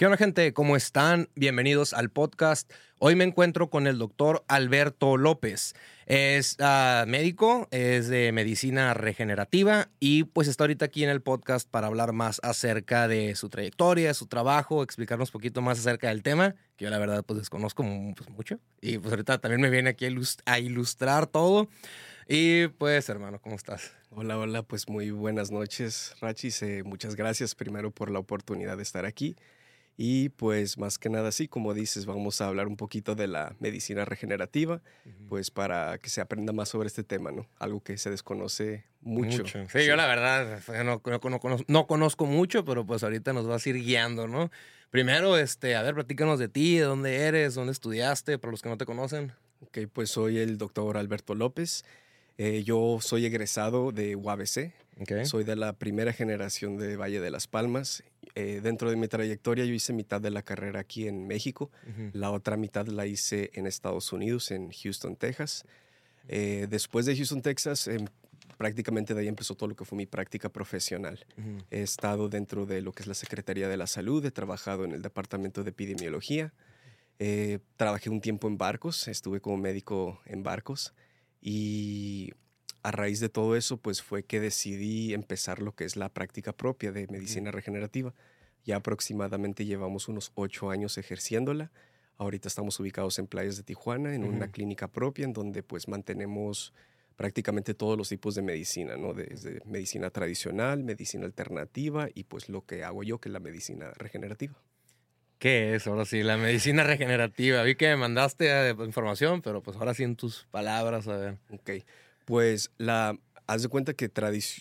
¿Qué onda gente? ¿Cómo están? Bienvenidos al podcast. Hoy me encuentro con el doctor Alberto López. Es uh, médico, es de medicina regenerativa y pues está ahorita aquí en el podcast para hablar más acerca de su trayectoria, su trabajo, explicarnos un poquito más acerca del tema, que yo la verdad pues desconozco pues, mucho. Y pues ahorita también me viene aquí a ilustrar todo. Y pues hermano, ¿cómo estás? Hola, hola, pues muy buenas noches, Rachis. Eh, muchas gracias primero por la oportunidad de estar aquí. Y pues más que nada, sí, como dices, vamos a hablar un poquito de la medicina regenerativa, pues para que se aprenda más sobre este tema, ¿no? Algo que se desconoce mucho. Sí, yo la verdad no, no, conozco, mucho, pero pues ahorita nos vas a ir guiando, ¿no? Primero, este, a ver, platícanos de ti, de dónde eres, dónde estudiaste, para los que no te conocen. Ok, pues soy el doctor Alberto López. Eh, yo soy egresado de UABC. Soy de la primera generación de Valle de las Palmas eh, dentro de mi trayectoria yo hice mitad de la carrera aquí en México, la otra mitad la hice en Estados Unidos, en Houston, Texas. Eh, después de Houston, Texas, em, prácticamente de ahí empezó todo lo que fue mi práctica profesional. He estado dentro de lo que es la Secretaría de la Salud, he trabajado en el Departamento de Epidemiología, eh, trabajé un tiempo en barcos, estuve como médico en barcos y a raíz de todo eso, pues fue que decidí empezar lo que es la práctica propia de medicina regenerativa. Ya aproximadamente llevamos unos ocho años ejerciéndola. Ahorita estamos ubicados en playas de Tijuana, en una clínica propia, en donde pues mantenemos prácticamente todos los tipos de medicina, ¿no? Desde medicina tradicional, medicina alternativa y pues lo que hago yo, que es la medicina regenerativa. ¿Qué es ahora sí? La medicina regenerativa. Vi que me mandaste eh, información, pero pues ahora sí en tus palabras, a ver. Ok. Pues la, haz de cuenta que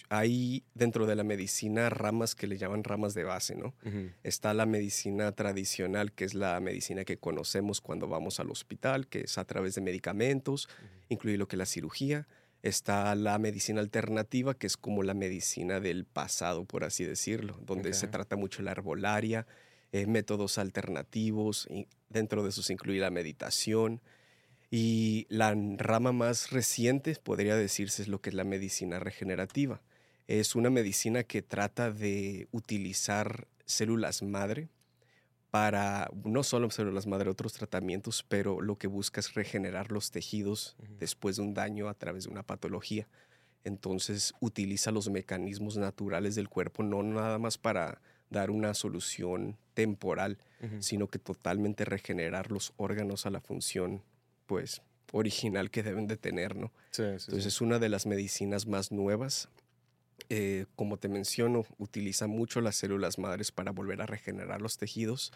hay dentro de la medicina ramas que le llaman ramas de base, ¿no? Está la medicina tradicional, que es la medicina que conocemos cuando vamos al hospital, que es a través de medicamentos, incluye lo que es la cirugía. Está la medicina alternativa, que es como la medicina del pasado, por así decirlo, donde se trata mucho la herbolaria, eh, métodos alternativos, y dentro de eso se incluye la meditación, y la rama más reciente, podría decirse, es lo que es la medicina regenerativa. Es una medicina que trata de utilizar células madre para, no solo células madre, otros tratamientos, pero lo que busca es regenerar los tejidos después de un daño a través de una patología. Entonces utiliza los mecanismos naturales del cuerpo, no nada más para dar una solución temporal, sino que totalmente regenerar los órganos a la función pues original que deben de tener, ¿no? Sí, sí, Entonces es una de las medicinas más nuevas. Eh, como te menciono, utiliza mucho las células madres para volver a regenerar los tejidos.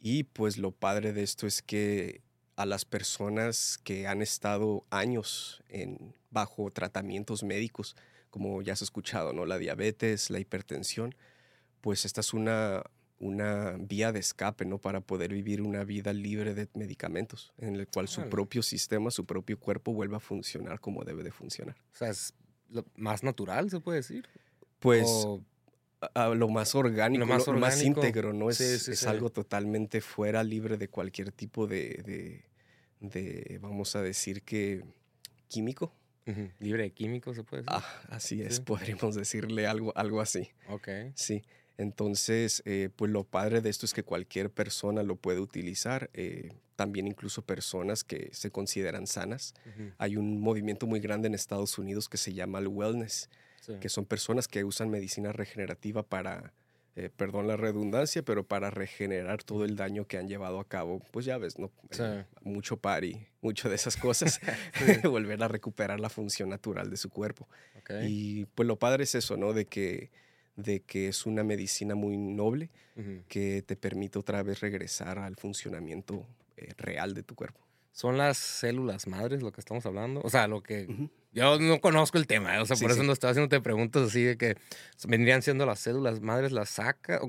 Y pues lo padre de esto es que a las personas que han estado años en, bajo tratamientos médicos, como ya has escuchado, ¿no? La diabetes, la hipertensión, pues esta es una una vía de escape, ¿no? Para poder vivir una vida libre de medicamentos, en el cual su propio sistema, su propio cuerpo vuelva a funcionar como debe de funcionar. O sea, es lo más natural, se puede decir. Pues lo más orgánico, lo más, íntegro, ¿no? Es, es algo totalmente fuera, libre de cualquier tipo de, de, vamos a decir que, químico. Libre de químicos, se puede decir. Ah, así es, podríamos decirle algo, algo así. Ok. Sí. Entonces, eh, pues lo padre de esto es que cualquier persona lo puede utilizar, eh, también incluso personas que se consideran sanas. Hay un movimiento muy grande en Estados Unidos que se llama el wellness, que son personas que usan medicina regenerativa para, eh, perdón la redundancia, pero para regenerar todo el daño que han llevado a cabo. Pues ya ves, ¿no? mucho party, mucho de esas cosas, volver a recuperar la función natural de su cuerpo. Y pues lo padre es eso, ¿no? De que de que es una medicina muy noble que te permite otra vez regresar al funcionamiento eh, real de tu cuerpo. ¿Son las células madres lo que estamos hablando? O sea, lo que... Yo no conozco el tema, o sea, por eso no estoy haciendo preguntas así de que vendrían siendo las células madres, las saca.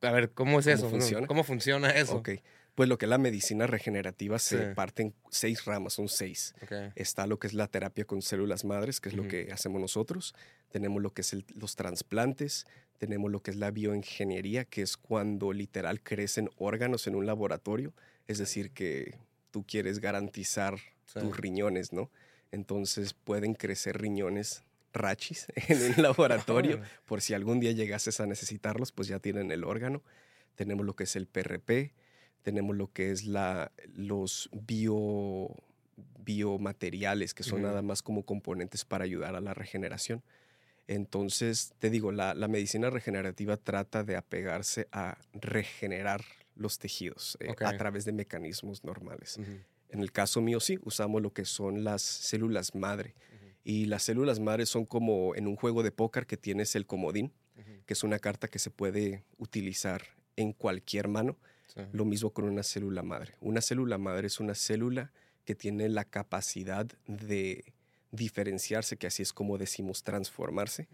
A ver, ¿cómo es eso? Funciona? ¿Cómo funciona eso? Ok. Pues lo que es la medicina regenerativa se parte en seis ramas, son seis. Está lo que es la terapia con células madres, que es lo que hacemos nosotros. Tenemos lo que es los trasplantes, tenemos lo que es la bioingeniería, que es cuando literal crecen órganos en un laboratorio. Es decir, que tú quieres garantizar tus riñones, ¿no? Entonces pueden crecer riñones rachis en un laboratorio, por si algún día llegases a necesitarlos, pues ya tienen el órgano. tenemos lo que es el PRP, tenemos lo que es la, los bio, biomateriales, que son nada más como componentes para ayudar a la regeneración. Entonces, te digo, la, medicina regenerativa trata de apegarse a regenerar los tejidos eh, a través de mecanismos normales. En el caso mío, sí, usamos lo que son las células madre. Y las células madre son como en un juego de póker que tienes el comodín, que es una carta que se puede utilizar en cualquier mano. Lo mismo con una célula madre. Una célula madre es una célula que tiene la capacidad de diferenciarse, que así es como decimos transformarse,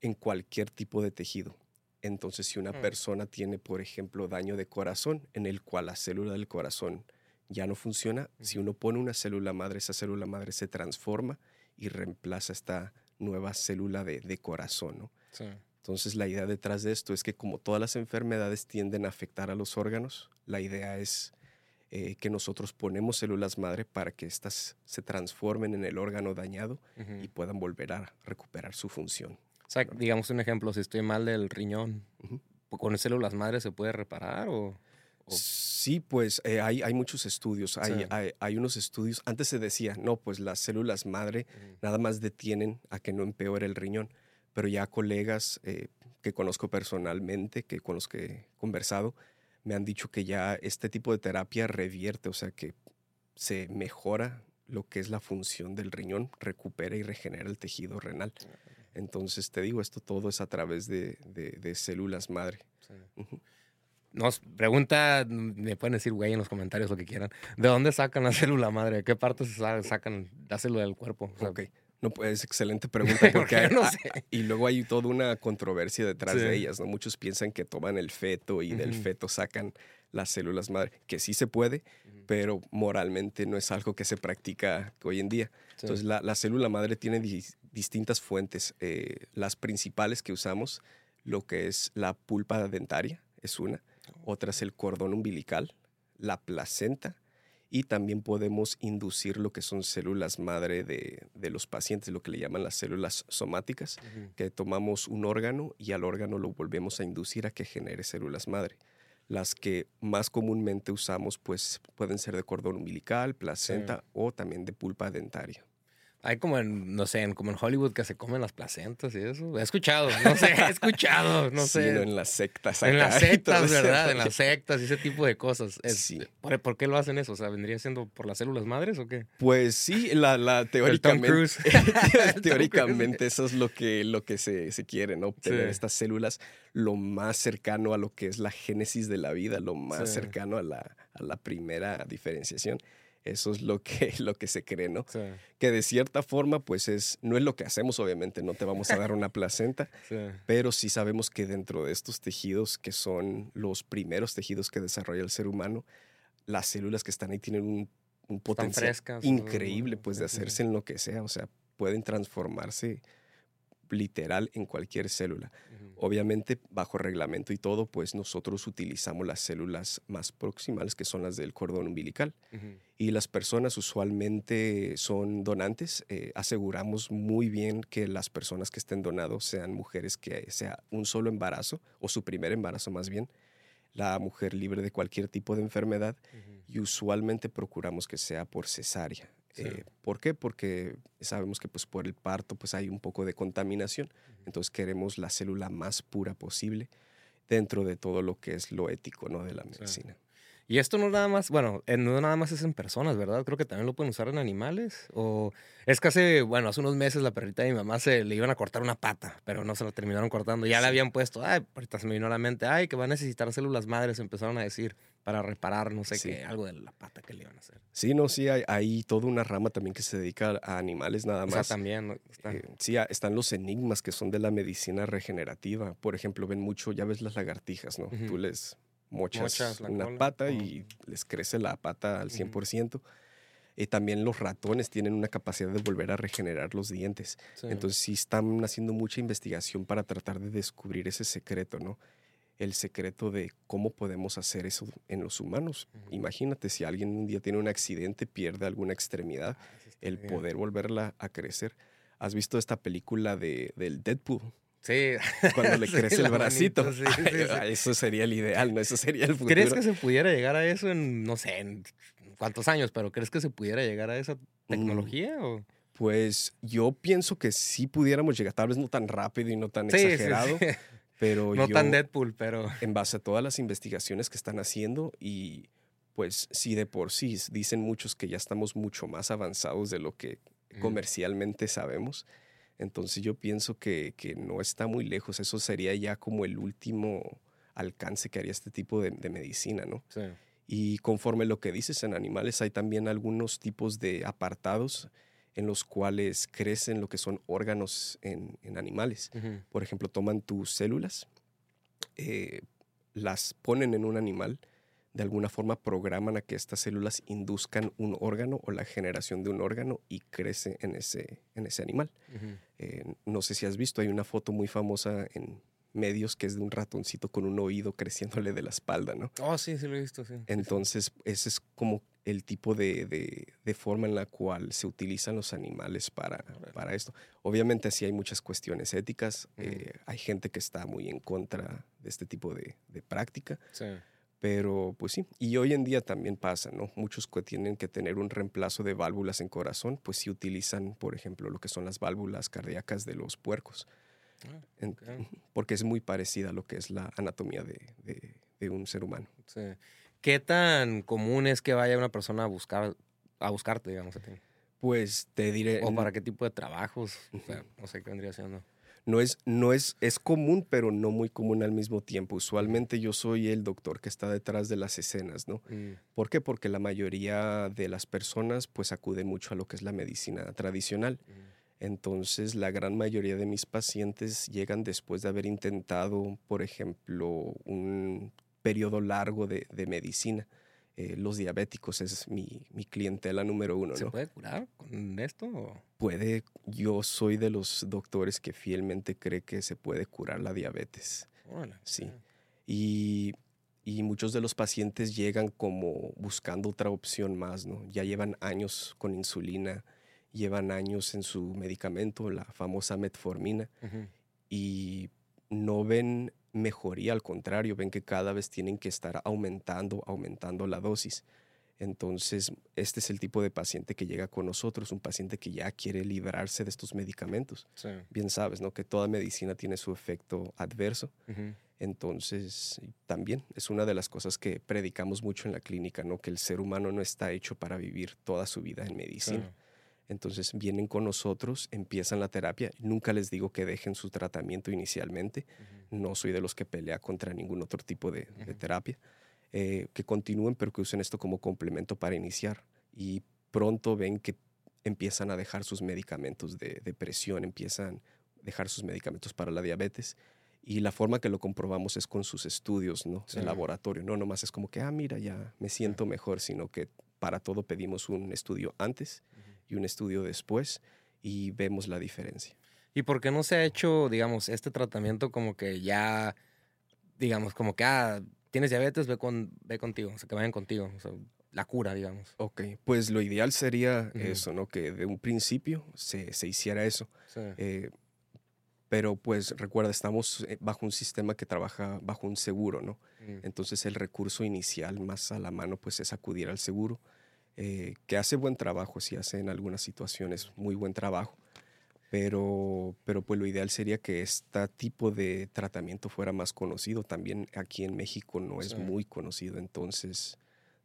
en cualquier tipo de tejido. Entonces, si una mm. persona tiene, por ejemplo, daño de corazón, en el cual la célula del corazón ya no funciona, si uno pone una célula madre, esa célula madre se transforma y reemplaza esta nueva célula de, corazón. Entonces, la idea detrás de esto es que como todas las enfermedades tienden a afectar a los órganos, la idea es eh, que nosotros ponemos células madre para que éstas se transformen en el órgano dañado y puedan volver a recuperar su función. O sea, digamos un ejemplo, si estoy mal del riñón, ¿con células madre se puede reparar o...? Sí, pues eh, hay, hay, muchos estudios. Hay, hay, unos estudios. Antes se decía, no, pues las células madre nada más detienen a que no empeore el riñón. Pero ya colegas eh, que conozco personalmente, que con los que he conversado, me han dicho que ya este tipo de terapia revierte, o sea que se mejora lo que es la función del riñón, recupera y regenera el tejido renal. Entonces, te digo, esto todo es a través de, células madre. Nos pregunta, me pueden decir, güey, en los comentarios lo que quieran. ¿De dónde sacan la célula madre? ¿De qué parte se sacan la célula del cuerpo? ok. No, pues excelente pregunta porque no sé. y luego hay toda una controversia detrás de ellas, ¿no? Muchos piensan que toman el feto y del feto sacan las células madre, que sí se puede, pero moralmente no es algo que se practica hoy en día. Entonces la, célula madre tiene distintas fuentes. Eh, las principales que usamos, lo que es la pulpa dentaria, es una. Oh. Otra es el cordón umbilical, la placenta y también podemos inducir lo que son células madre de, los pacientes, lo que le llaman las células somáticas, que tomamos un órgano y al órgano lo volvemos a inducir a que genere células madre. Las que más comúnmente usamos pues pueden ser de cordón umbilical, placenta o también de pulpa dentaria. Hay como en, no sé, en, como en Hollywood que se comen las placentas y eso. He escuchado, no sé, he escuchado, no sé. en las sectas. en las sectas, ¿verdad? En las sectas y ese tipo de cosas. sí. ¿por, qué lo hacen eso? O sea, ¿vendría siendo por las células madres o qué? Pues sí, la, la teóricamente. teóricamente eso es lo que, lo que se, se quiere, ¿no? Obtener estas células lo más cercano a lo que es la génesis de la vida, lo más cercano a la, a la primera diferenciación. Eso es lo que, lo que se cree, ¿no? Que de cierta forma, pues es, no es lo que hacemos, obviamente, no te vamos a dar una placenta, pero sí sabemos que dentro de estos tejidos, que son los primeros tejidos que desarrolla el ser humano, las células que están ahí tienen un, un potencial increíble, pues, de hacerse en lo que sea, o sea, pueden transformarse literal en cualquier célula. Obviamente, bajo reglamento y todo, pues nosotros utilizamos las células más proximales, que son las del cordón umbilical. Y las personas usualmente son donantes. Eh, aseguramos muy bien que las personas que estén donados sean mujeres que sea un solo embarazo, o su primer embarazo más bien, la mujer libre de cualquier tipo de enfermedad, y usualmente procuramos que sea por cesárea. Eh, ¿Por qué? Porque sabemos que pues, por el parto pues, hay un poco de contaminación, entonces queremos la célula más pura posible dentro de todo lo que es lo ético ¿no? de la medicina. Y esto no nada más, bueno, no nada más es en personas, ¿verdad? Creo que también lo pueden usar en animales. O es que hace, bueno, hace unos meses la perrita de mi mamá se le iban a cortar una pata, pero no se la terminaron cortando. Ya le habían puesto, ay, ahorita se me vino a la mente, ay, que va a necesitar células madres, empezaron a decir para reparar, no sé qué, algo de la pata que le iban a hacer. Sí, no, sí, hay, hay toda una rama también que se dedica a animales nada más. O sea, también. Eh, sí, están los enigmas que son de la medicina regenerativa. Por ejemplo, ven mucho, ya ves las lagartijas, ¿no? Tú les mochas, una pata y les crece la pata al 100%. Y también los ratones tienen una capacidad de volver a regenerar los dientes. Entonces sí están haciendo mucha investigación para tratar de descubrir ese secreto, ¿no? el secreto de cómo podemos hacer eso en los humanos. Imagínate si alguien un día tiene un accidente, pierde alguna extremidad, ah, el poder volverla a crecer. ¿Has visto esta película de, del Deadpool? Sí. Cuando le Sí, crece el bracito. manito, sí, sí, sí. Eso sería el ideal, ¿no? Eso sería el futuro. ¿Crees que se pudiera llegar a eso en, no sé, en cuántos años, pero crees que se pudiera llegar a esa tecnología? o? Pues yo pienso que sí pudiéramos llegar, tal vez no tan rápido y no tan exagerado, pero No yo, tan Deadpool, pero. en base a todas las investigaciones que están haciendo y pues sí de por sí dicen muchos que ya estamos mucho más avanzados de lo que comercialmente sabemos. Entonces yo pienso que, que no está muy lejos. Eso sería ya como el último alcance que haría este tipo de, de medicina, ¿no? Sí. Y conforme lo que dices en animales, hay también algunos tipos de apartados en los cuales crecen lo que son órganos en, en animales. Por ejemplo, toman tus células, eh, las ponen en un animal, de alguna forma programan a que estas células induzcan un órgano o la generación de un órgano y crece en ese, en ese animal. Eh, no sé si has visto, hay una foto muy famosa en medios que es de un ratoncito con un oído creciéndole de la espalda, ¿no? Oh, sí, sí lo he visto, sí. Entonces, ese es como el tipo de, de- de forma en la cual se utilizan los animales para, para esto. Obviamente, sí hay muchas cuestiones éticas. Eh, hay gente que está muy en contra de este tipo de, de práctica. Sí. Pero, pues sí. Y hoy en día también pasa, ¿no? Muchos que tienen que tener un reemplazo de válvulas en corazón, pues sí utilizan, por ejemplo, lo que son las válvulas cardíacas de los puercos. Ah. Porque es muy parecida a lo que es la anatomía de, de- de un ser humano. Sí. ¿Qué tan común es que vaya una persona a buscar a buscarte, digamos, a ti? Pues te diré. ¿O para qué tipo de trabajos? O sea, no sé qué vendría siendo. No es, no es, es común, pero no muy común al mismo tiempo. Usualmente yo soy el doctor que está detrás de las escenas, ¿no? Mm, ¿Por qué? Porque la mayoría de las personas pues acuden mucho a lo que es la medicina tradicional. mm, Entonces la gran mayoría de mis pacientes llegan después de haber intentado, por ejemplo, un periodo largo de, de medicina. Eh, los diabéticos es mi, mi clientela número uno, ¿Se ¿no? puede curar con esto? o? Puede, yo soy de los doctores que fielmente cree que se puede curar la diabetes. Órale, Sí. Y, y muchos de los pacientes llegan como buscando otra opción más, ¿no? Ya llevan años con insulina, llevan años en su medicamento, la famosa metformina, y no ven mejoría, al contrario, ven que cada vez tienen que estar aumentando, aumentando la dosis. Entonces, este es el tipo de paciente que llega con nosotros, un paciente que ya quiere librarse de estos medicamentos. Sí. Bien sabes, ¿no? Que toda medicina tiene su efecto adverso. Entonces, también es una de las cosas que predicamos mucho en la clínica, ¿no? Que el ser humano no está hecho para vivir toda su vida en medicina. Claro. Entonces, vienen con nosotros, empiezan la terapia. Nunca les digo que dejen su tratamiento inicialmente. Ujú. No soy de los que pelea contra ningún otro tipo de, de Ujú. terapia. Eh, que continúen, pero que usen esto como complemento para iniciar. Y pronto ven que empiezan a dejar sus medicamentos de, de presión, empiezan a dejar sus medicamentos para la diabetes. Y la forma que lo comprobamos es con sus estudios, ¿no? Sí. En laboratorio. No nomás es como que, ah, mira, ya me siento mejor, sino que para todo pedimos un estudio antes Ujú. Y un estudio después y vemos la diferencia. ¿Y por qué no se ha hecho, digamos, este tratamiento como que ya, digamos, como que, ah, tienes diabetes, ve, con, ve contigo, o sea, que vayan contigo, o sea, la cura, digamos. Ok, pues lo ideal sería eso, ¿no? Que de un principio se, se hiciera eso. Sí. Eh, pero pues recuerda, estamos eh, bajo un sistema que trabaja bajo un seguro, ¿no? Entonces el recurso inicial más a la mano pues es acudir al seguro, eh, que hace buen trabajo, sí hace en algunas situaciones muy buen trabajo, pero, pero pues lo ideal sería que este tipo de tratamiento fuera más conocido. También aquí en México no es Sí. muy conocido, entonces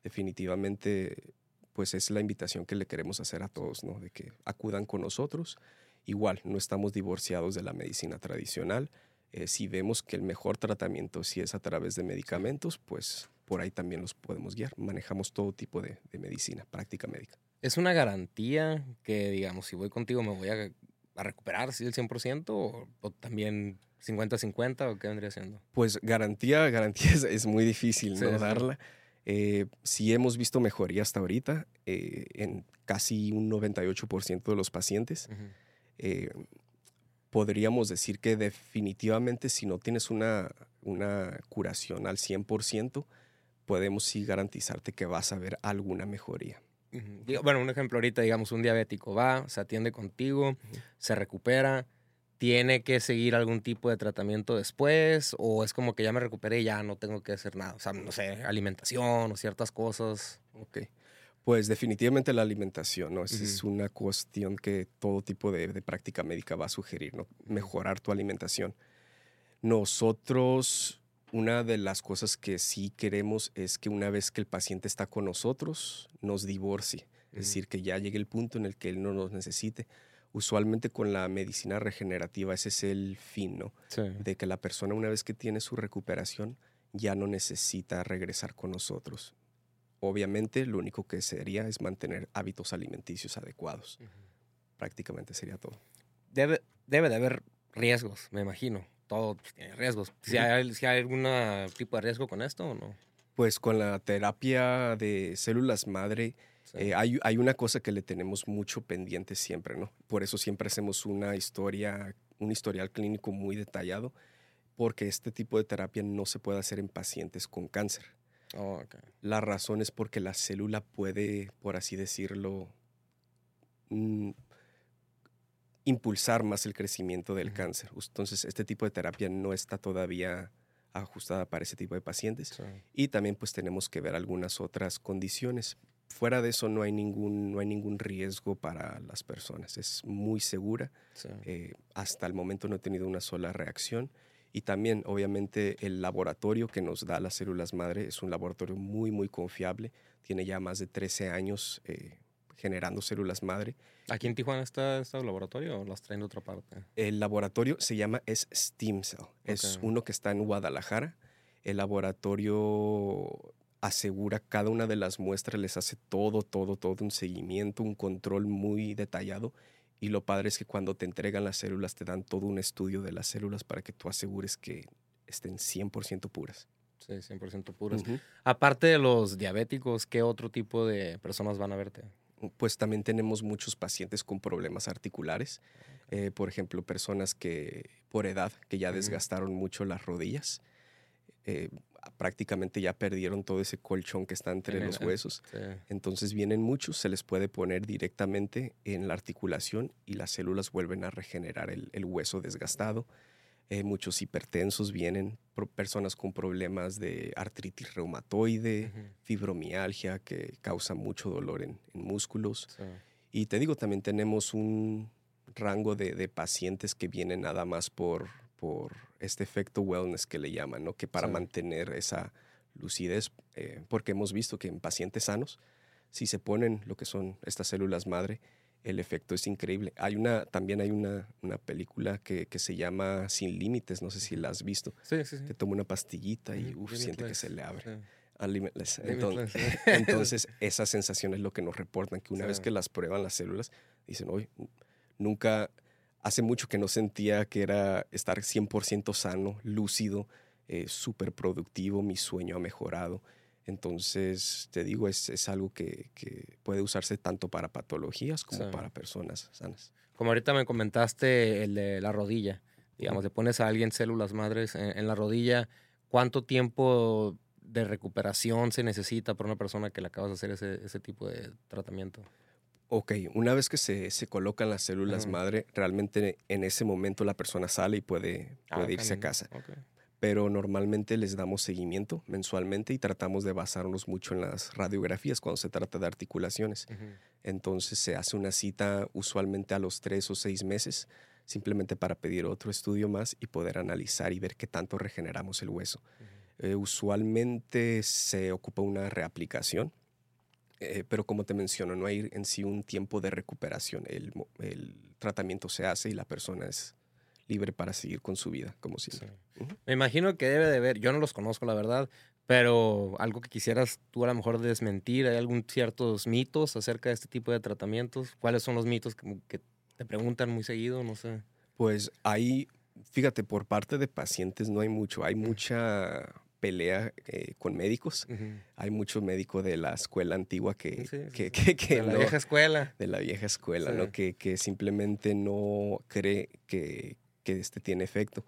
definitivamente pues es la invitación que le queremos hacer a todos, ¿no? De que acudan con nosotros. Igual, no estamos divorciados de la medicina tradicional. Eh, si vemos que el mejor tratamiento si es a través de medicamentos, pues por ahí también los podemos guiar. Manejamos todo tipo de, de medicina, práctica médica. ¿Es una garantía que, digamos, si voy contigo me voy a, a recuperar, sí, el 100% o, o también 50-50 o qué vendría siendo? Pues garantía, garantía es, es muy difícil Sí, ¿no? sí. darla. Eh, sí hemos visto mejoría hasta ahorita eh, en casi un 98% de los pacientes. Eh, podríamos decir que definitivamente si no tienes una, una curación al 100%, podemos sí garantizarte que vas a ver alguna mejoría. Bueno, un ejemplo ahorita, digamos, un diabético va, se atiende contigo, se recupera, tiene que seguir algún tipo de tratamiento después o es como que ya me recuperé y ya no tengo que hacer nada. O sea, no sé, alimentación o ciertas cosas. Ok. Pues definitivamente la alimentación, ¿no? Esa es una cuestión que todo tipo de, de, práctica médica va a sugerir, ¿no? Mejorar tu alimentación. Nosotros, una de las cosas que sí queremos es que una vez que el paciente está con nosotros, nos divorcie. Es decir, que ya llegue el punto en el que él no nos necesite usualmente con la medicina regenerativa ese es el fin, ¿no? De que la persona una vez que tiene su recuperación ya no necesita regresar con nosotros. Obviamente lo único que sería es mantener hábitos alimenticios adecuados. Prácticamente sería todo. Debe, debe de haber riesgos, me imagino. Todo tiene riesgos. Si hay, si hay algún tipo de riesgo con esto o no. Pues con la terapia de células madre, eh, hay, hay, una cosa que le tenemos mucho pendiente siempre, ¿no? Por eso siempre hacemos una historia, un historial clínico muy detallado, porque este tipo de terapia no se puede hacer en pacientes con cáncer. Oh, la razón es porque la célula puede, por así decirlo, mm, impulsar más el crecimiento del cáncer. Entonces, este tipo de terapia no está todavía ajustada para ese tipo de pacientes. Y también pues tenemos que ver algunas otras condiciones fuera de eso no hay ningún, no hay ningún riesgo para las personas. Es muy segura. Eh, hasta el momento no he tenido una sola reacción. Y también, obviamente, el laboratorio que nos da las células madre es un laboratorio muy, muy confiable. Tiene ya más de 13 años eh, generando células madre. ¿Aquí en Tijuana está este laboratorio o las traen de otra parte? El laboratorio se llama es Steam Cell. Es uno que está en Guadalajara. El laboratorio asegura cada una de las muestras, les hace todo, todo, todo un seguimiento, un control muy detallado. Y lo padre es que cuando te entregan las células, te dan todo un estudio de las células para que tú asegures que estén 100% puras. Sí, 100% puras. Aparte de los diabéticos, ¿qué otro tipo de personas van a verte? Pues también tenemos muchos pacientes con problemas articulares. Eh, por ejemplo, personas que por edad, que ya desgastaron mucho las rodillas. Eh, prácticamente ya perdieron todo ese colchón que está entre los huesos. Entonces vienen muchos, se les puede poner directamente en la articulación y las células vuelven a regenerar el, hueso desgastado. Eh, muchos hipertensos vienen, personas con problemas de artritis reumatoide, fibromialgia, que causa mucho dolor en, músculos. Y te digo, también tenemos un rango de pacientes que vienen nada más por por este efecto wellness que le llaman, ¿no? Que para mantener esa lucidez, eh, porque hemos visto que en pacientes sanos, si se ponen lo que son estas células madre, el efecto es increíble. Hay una, también hay una, una película que, que, se llama Sin Límites, no sé si la has visto. Sí, sí, sí. Que toma una pastillita y siente que se le abre. Entonces, entonces, esa sensación es lo que nos reportan, que una vez que las prueban las células, dicen, oye, nunca, hace mucho que no sentía que era estar 100% sano, lúcido, eh, súper productivo, mi sueño ha mejorado. Entonces, te digo, es, es algo que, que, puede usarse tanto para patologías como para personas sanas. Como ahorita me comentaste el de la rodilla, digamos, le pones a alguien células madres en, la rodilla, ¿cuánto tiempo de recuperación se necesita para una persona que le acabas de hacer ese, ese tipo de tratamiento? Ok, una vez que se, se colocan las células madre, realmente en ese momento la persona sale y puede, ah, puede irse a casa. Pero normalmente les damos seguimiento mensualmente y tratamos de basarnos mucho en las radiografías cuando se trata de articulaciones. Entonces se hace una cita usualmente a los tres o seis meses, simplemente para pedir otro estudio más y poder analizar y ver qué tanto regeneramos el hueso. Eh, usualmente se ocupa una reaplicación eh, pero como te menciono, no hay en sí un tiempo de recuperación. El, el, tratamiento se hace y la persona es libre para seguir con su vida, como siempre. Me imagino que debe de haber, yo no los conozco, la verdad, pero algo que quisieras tú a lo mejor desmentir, ¿hay algún ciertos mitos acerca de este tipo de tratamientos? ¿Cuáles son los mitos que, que te preguntan muy seguido? No sé. Pues ahí, fíjate, por parte de pacientes no hay mucho, hay mucha pelea eh, con médicos. Hay mucho médico de la escuela antigua que... que, de la vieja escuela. De la vieja escuela, ¿no? Que, que, simplemente no cree que, que este tiene efecto.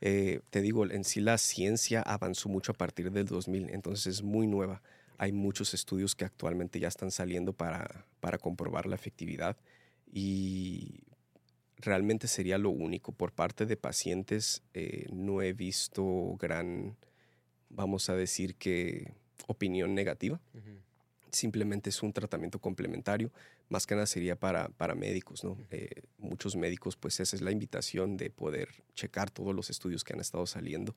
Eh, te digo, en sí la ciencia avanzó mucho a partir del 2000, entonces es muy nueva. Hay muchos estudios que actualmente ya están saliendo para, para comprobar la efectividad y realmente sería lo único. Por parte de pacientes eh, no he visto gran, vamos a decir que, opinión negativa. Simplemente es un tratamiento complementario. Más que nada sería para, para médicos, ¿no? Eh, muchos médicos, pues esa es la invitación de poder checar todos los estudios que han estado saliendo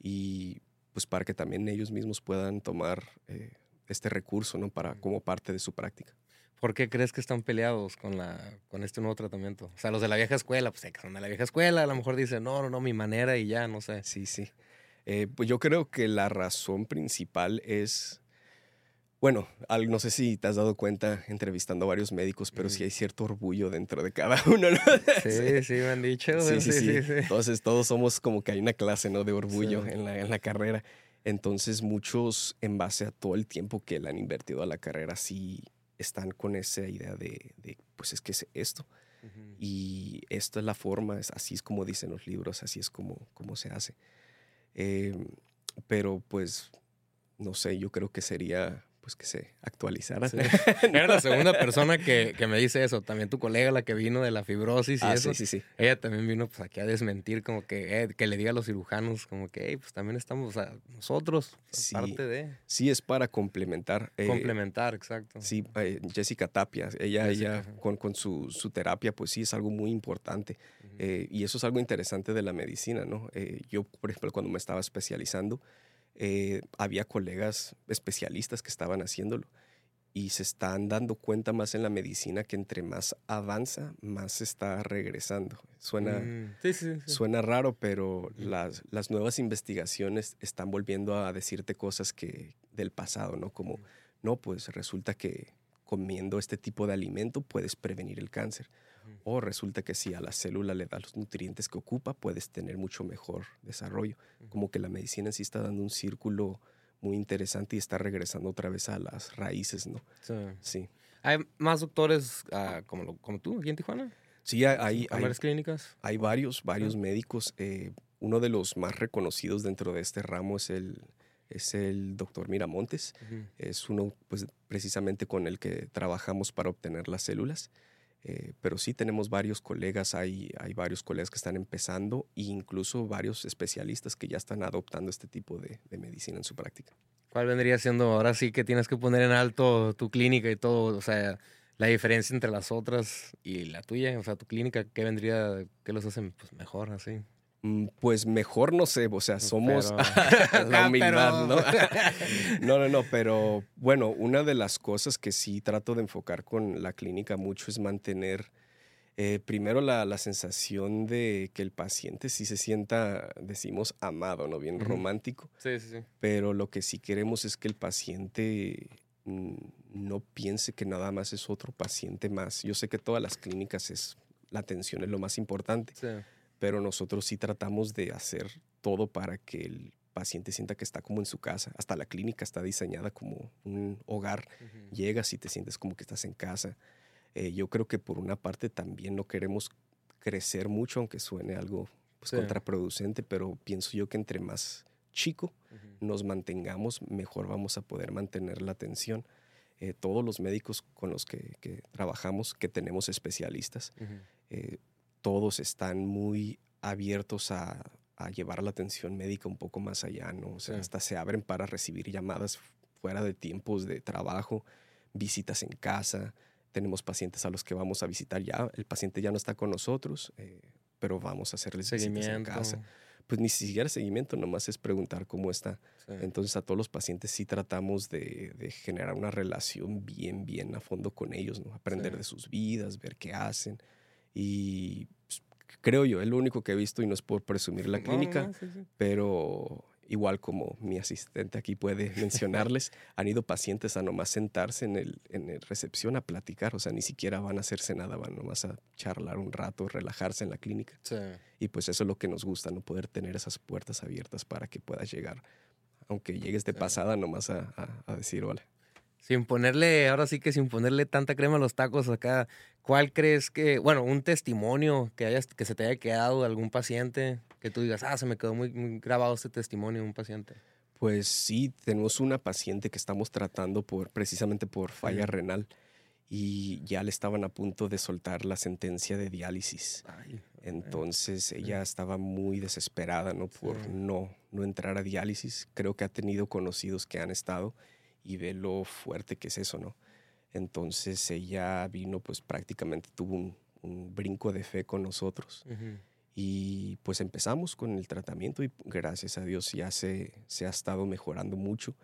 y pues para que también ellos mismos puedan tomar eh, este recurso, ¿no? Para, como parte de su práctica. ¿Por qué crees que están peleados con, la, con este nuevo tratamiento? O sea, los de la vieja escuela, pues que son de la vieja escuela, a lo mejor dicen, no, no, no, mi manera y ya, no sé. Sí, sí. Eh, pues yo creo que la razón principal es, bueno, no sé si te has dado cuenta entrevistando a varios médicos, pero sí hay cierto orgullo dentro de cada uno, ¿no? Sí, sí, me han dicho. Sí sí, sí, Entonces todos somos como que hay una clase, ¿no? De orgullo en, la, en la carrera. Entonces muchos, en base a todo el tiempo que le han invertido a la carrera, sí están con esa idea de, pues es que es esto. Y esta es la forma, es, así es como dicen los libros, así es como, como se hace. Em, pero pues, no sé, yo creo que sería pues que se actualizara. Era la segunda persona que, que, me dice eso. También tu colega, la que vino de la fibrosis y ah, eso. Sí, sí, sí. Ella también vino pues aquí a desmentir, como que, eh, que le diga a los cirujanos, como que, pues también estamos, o nosotros, parte de. Sí, es para complementar. Eh, complementar, exacto. Sí, eh, Jessica Tapia, ella, ella con, con su, su, terapia, pues sí, es algo muy importante. y eso es algo interesante de la medicina, ¿no? yo, por ejemplo, cuando me estaba especializando, eh, había colegas especialistas que estaban haciéndolo y se están dando cuenta más en la medicina que entre más avanza, más se está regresando. Suena, mm, suena raro, pero las, las, nuevas investigaciones están volviendo a decirte cosas que del pasado, ¿no? Como, no, pues resulta que comiendo este tipo de alimento puedes prevenir el cáncer. O resulta que si a la célula le das los nutrientes que ocupa, puedes tener mucho mejor desarrollo. Como que la medicina sí está dando un círculo muy interesante y está regresando otra vez a las raíces, ¿no? Sí. ¿Hay más doctores ah, como, como tú aquí en Tijuana? Sí, hay, hay, varias clínicas. Hay varios, varios médicos. Eh, uno de los más reconocidos dentro de este ramo es el, es el doctor Miramontes. Es uno, pues, precisamente con el que trabajamos para obtener las células. Eh, pero sí tenemos varios colegas, hay, hay varios colegas que están empezando e incluso varios especialistas que ya están adoptando este tipo de, de, medicina en su práctica. ¿Cuál vendría siendo ahora sí que tienes que poner en alto tu clínica y todo? O sea, la diferencia entre las otras y la tuya, o sea, tu clínica, ¿qué vendría, qué los hacen pues, mejor así? Mm, pues mejor no sé, o sea, somos la humildad, ¿no? no, no, no, pero bueno, una de las cosas que sí trato de enfocar con la clínica mucho es mantener eh, primero la, la, sensación de que el paciente sí se sienta, decimos, amado, ¿no? Bien romántico. Sí, sí, sí. Pero lo que sí queremos es que el paciente mm, no piense que nada más es otro paciente más. Yo sé que todas las clínicas es, la atención es lo más importante. Sí pero nosotros sí tratamos de hacer todo para que el paciente sienta que está como en su casa. Hasta la clínica está diseñada como un hogar. Llegas y te sientes como que estás en casa. Eh, yo creo que por una parte también no queremos crecer mucho, aunque suene algo pues, contraproducente, pero pienso yo que entre más chico nos mantengamos, mejor vamos a poder mantener la atención. Eh, todos los médicos con los que, trabajamos, que tenemos especialistas, todos están muy abiertos a, llevar la atención médica un poco más allá, ¿no? O sea, hasta se abren para recibir llamadas fuera de tiempos de trabajo, visitas en casa. Tenemos pacientes a los que vamos a visitar ya. El paciente ya no está con nosotros, eh, pero vamos a hacerles visitas en casa. Pues ni siquiera seguimiento, nomás es preguntar cómo está. Entonces a todos los pacientes sí tratamos de, generar una relación bien, bien a fondo con ellos, ¿no? Aprender de sus vidas, ver qué hacen. Y pues, creo yo, es lo único que he visto y no es por presumir la clínica, pero igual como mi asistente aquí puede mencionarles, han ido pacientes a nomás sentarse en el, en recepción a platicar, o sea, ni siquiera van a hacerse nada, van nomás a charlar un rato, relajarse en la clínica. Y pues eso es lo que nos gusta, no poder tener esas puertas abiertas para que puedas llegar, aunque llegues de pasada nomás a, a decir hola. Sin ponerle, ahora sí que sin ponerle tanta crema a los tacos acá, ¿cuál crees que, bueno, un testimonio que hayas, que se te haya quedado de algún paciente, que tú digas, ah, se me quedó muy, grabado este testimonio de un paciente? Pues sí, tenemos una paciente que estamos tratando por, precisamente por falla renal y ya le estaban a punto de soltar la sentencia de diálisis. Entonces ella estaba muy desesperada ¿no? por no, no entrar a diálisis. Creo que ha tenido conocidos que han estado y ve lo fuerte que es eso, ¿no? Entonces ella vino, pues prácticamente tuvo un, brinco de fe con nosotros. Y pues empezamos con el tratamiento y gracias a Dios ya se, se ha estado mejorando mucho.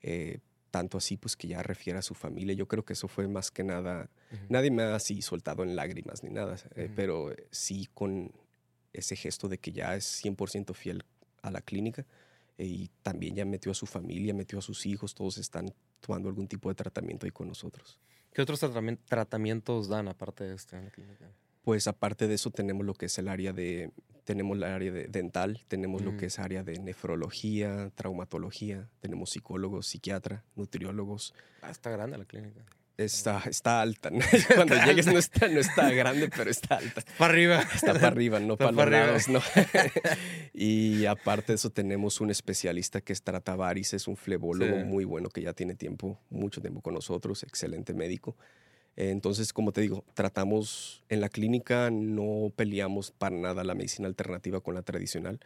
Eh, tanto así pues que ya refiere a su familia. Yo creo que eso fue más que nada, nadie me ha así soltado en lágrimas ni nada, eh, pero sí con ese gesto de que ya es 100% fiel a la clínica y también ya metió a su familia, metió a sus hijos, todos están tomando algún tipo de tratamiento ahí con nosotros. ¿Qué otros tratamientos dan aparte de este en la clínica? Pues aparte de eso tenemos lo que es el área de tenemos el área de dental, tenemos lo que es área de nefrología, traumatología, tenemos psicólogos, psiquiatra, nutriólogos. Ah, está grande la clínica. Está, está alta. Cuando llegues no está, no está grande, pero está alta. Para arriba. Está para arriba, no para los lados, no. y aparte de eso tenemos un especialista que es trata varices, un flebólogo muy bueno que ya tiene tiempo, mucho tiempo con nosotros, excelente médico. Entonces, como te digo, tratamos en la clínica, no peleamos para nada la medicina alternativa con la tradicional,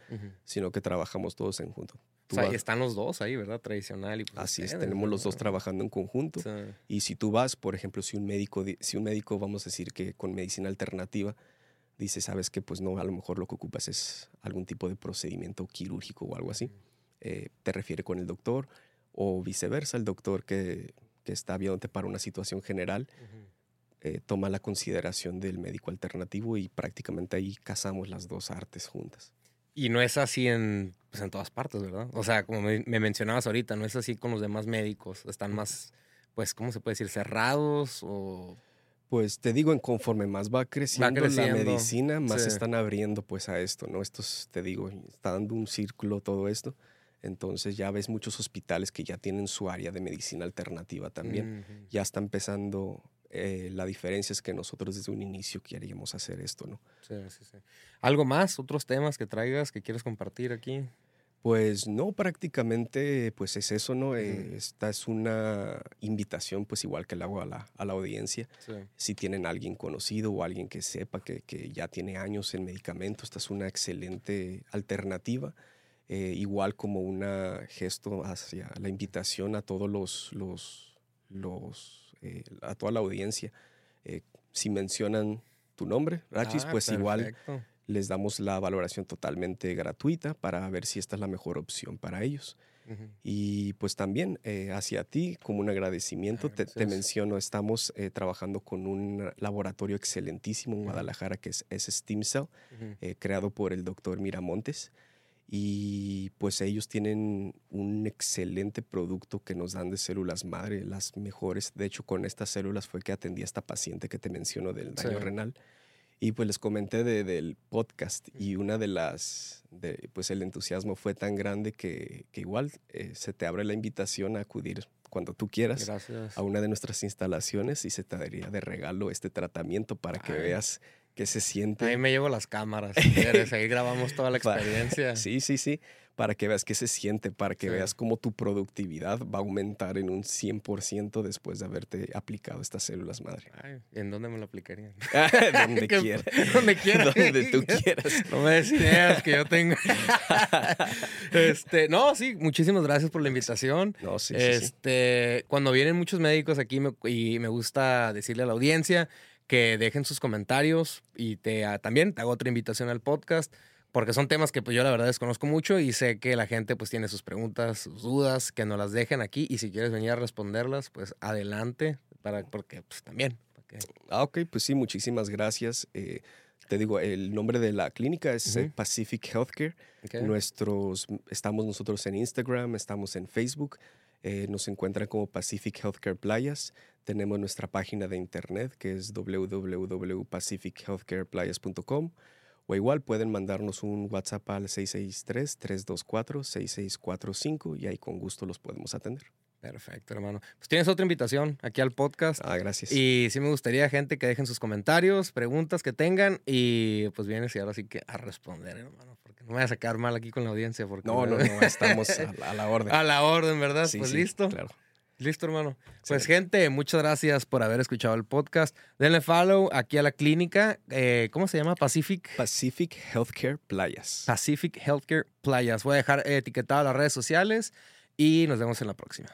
sino que trabajamos todos en conjunto. o sea, están los dos ahí, ¿verdad? Tradicional y pues, Así es, tenemos los dos trabajando en conjunto. Y si tú vas, por ejemplo, si un médico, si un médico, vamos a decir que con medicina alternativa, dice, sabes que pues no, a lo mejor lo que ocupas es algún tipo de procedimiento quirúrgico o algo así, eh, te refiere con el doctor o viceversa, el doctor que que está viéndote para una situación general, eh, toma la consideración del médico alternativo y prácticamente ahí casamos las dos artes juntas. Y no es así en, pues, en todas partes, ¿verdad? O sea, como me, mencionabas ahorita, no es así con los demás médicos. Están más, pues, ¿cómo se puede decir? ¿Cerrados o...? Pues te digo, en conforme más va creciendo, la medicina, más se están abriendo pues a esto, ¿no? Esto, te digo, está dando un círculo todo esto. Entonces ya ves muchos hospitales que ya tienen su área de medicina alternativa también. Ya está empezando. Eh, la diferencia es que nosotros desde un inicio queríamos hacer esto, ¿no? Sí, sí, sí. ¿Algo más? ¿Otros temas que traigas que quieres compartir aquí? Pues no, prácticamente pues es eso, ¿no? Eh, esta es una invitación, pues igual que le hago a la, a la audiencia. Si tienen alguien conocido o alguien que sepa que, que, ya tiene años en medicamento, esta es una excelente alternativa. Eh, igual como un gesto hacia la invitación a todos los, los, los eh, a toda la audiencia. Eh, si mencionan tu nombre, Rachis, pues igual les damos la valoración totalmente gratuita para ver si esta es la mejor opción para ellos. Y pues también hacia ti, como un agradecimiento, te, menciono, estamos trabajando con un laboratorio excelentísimo en Guadalajara que es, es Steam Cell, creado por el doctor Miramontes y pues ellos tienen un excelente producto que nos dan de células madre, las mejores. De hecho, con estas células fue que atendí a esta paciente que te menciono del daño renal. Y pues les comenté del podcast y una de las, de, pues el entusiasmo fue tan grande que, que igual eh, se te abre la invitación a acudir cuando tú quieras a una de nuestras instalaciones y se te daría de regalo este tratamiento para que veas que se siente. Ahí me llevo las cámaras, ahí grabamos toda la experiencia. sí, sí, sí, para que veas qué se siente, para que veas cómo tu productividad va a aumentar en un 100% después de haberte aplicado estas células madre. ¿En dónde me lo aplicarían? donde quieras. Donde quieras. donde tú quieras. No me des ideas que yo tengo. este, no, sí, muchísimas gracias por la invitación. No, sí, este, sí, Cuando vienen muchos médicos aquí y me gusta decirle a la audiencia, que dejen sus comentarios y te, ah, también te hago otra invitación al podcast porque son temas que pues, yo la verdad desconozco mucho y sé que la gente pues tiene sus preguntas, sus dudas, que nos las dejen aquí y si quieres venir a responderlas, pues adelante, para, porque pues también. Ah, ok, pues sí, muchísimas gracias. Eh, te digo, el nombre de la clínica es eh, Pacific Healthcare. Nuestros, estamos nosotros en Instagram, estamos en Facebook. Eh, nos encuentran como Pacific Healthcare Playas. Tenemos nuestra página de internet que es www.pacifichealthcareplayas.com o igual pueden mandarnos un WhatsApp al 663-324-6645 y ahí con gusto los podemos atender. Perfecto, hermano. Pues tienes otra invitación aquí al podcast. Ah, gracias. Y sí me gustaría, gente, que dejen sus comentarios, preguntas que tengan y pues vienes y ahora sí que a responder, hermano, porque no me voy a sacar mal aquí con la audiencia. Porque, no, no, no, estamos a la, orden. A la orden, ¿verdad? pues listo. Claro. Listo, hermano. Pues, gente, muchas gracias por haber escuchado el podcast. Denle follow aquí a la clínica. Eh, ¿Cómo se llama? Pacific. Pacific Healthcare Playas. Pacific Healthcare Playas. Voy a dejar etiquetado las redes sociales y nos vemos en la próxima.